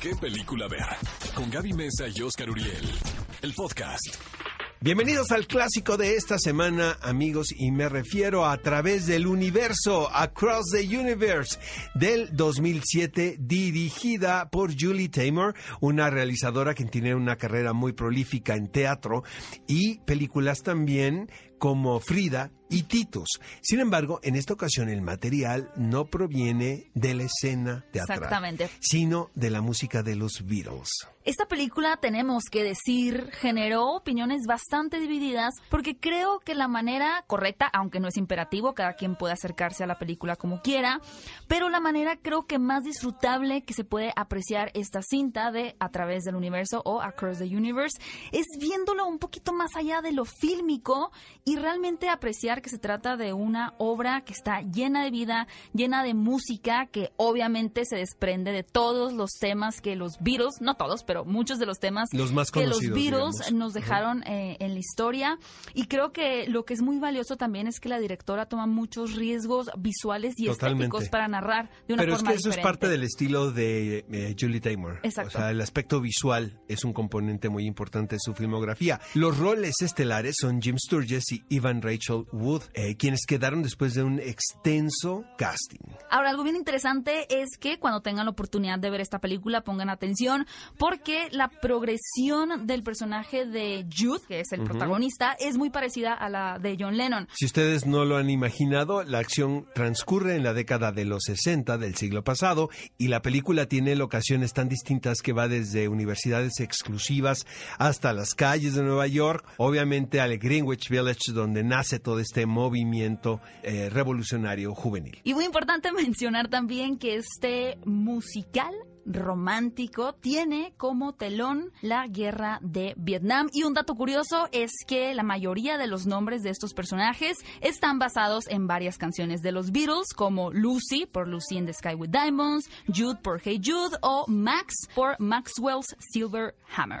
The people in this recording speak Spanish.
¿Qué película ver? Con Gaby Mesa y Oscar Uriel. El podcast. Bienvenidos al clásico de esta semana, amigos, y me refiero a través del universo, Across the Universe, del 2007, dirigida por Julie Taymor, una realizadora que tiene una carrera muy prolífica en teatro y películas también como Frida y Titus. Sin embargo, en esta ocasión el material no proviene de la escena teatral, Exactamente. sino de la música de los Beatles. Esta película, tenemos que decir, generó opiniones bastante divididas porque creo que la manera correcta, aunque no es imperativo, cada quien puede acercarse a la película como quiera, pero la manera creo que más disfrutable que se puede apreciar esta cinta de A través del universo o Across the Universe es viéndolo un poquito más allá de lo fílmico y realmente apreciar que se trata de una obra que está llena de vida, llena de música, que obviamente se desprende de todos los temas que los Beatles, no todos, pero muchos de los temas Los más que los digamos. nos dejaron eh, en la historia. Y creo que lo que es muy valioso también es que la directora toma muchos riesgos visuales y Totalmente. estéticos para narrar de una Pero es forma que eso es diferente. parte del estilo de eh, Julie Taymor. Exacto. O sea, el aspecto visual es un componente muy importante de su filmografía. Los roles estelares son Jim Sturgess y Evan Rachel Wood, eh, quienes quedaron después de un extenso casting. Ahora, algo bien interesante es que cuando tengan la oportunidad de ver esta película pongan atención porque la progresión del personaje de Jude, que es el protagonista, es muy parecida a la de John Lennon. Si ustedes no lo han imaginado, la acción transcurre en la década de los 60 del siglo pasado y la película tiene locaciones tan distintas que va desde universidades exclusivas hasta las calles de Nueva York, obviamente al Greenwich Village donde nace todo este movimiento eh, revolucionario juvenil. Y muy importante mencionar también que este musical romántico tiene como telón la guerra de Vietnam. Y un dato curioso es que la mayoría de los nombres de estos personajes están basados en varias canciones de los Beatles, como Lucy por Lucy in the Sky with Diamonds, Jude por Hey Jude o Max por Maxwell's Silver Hammer.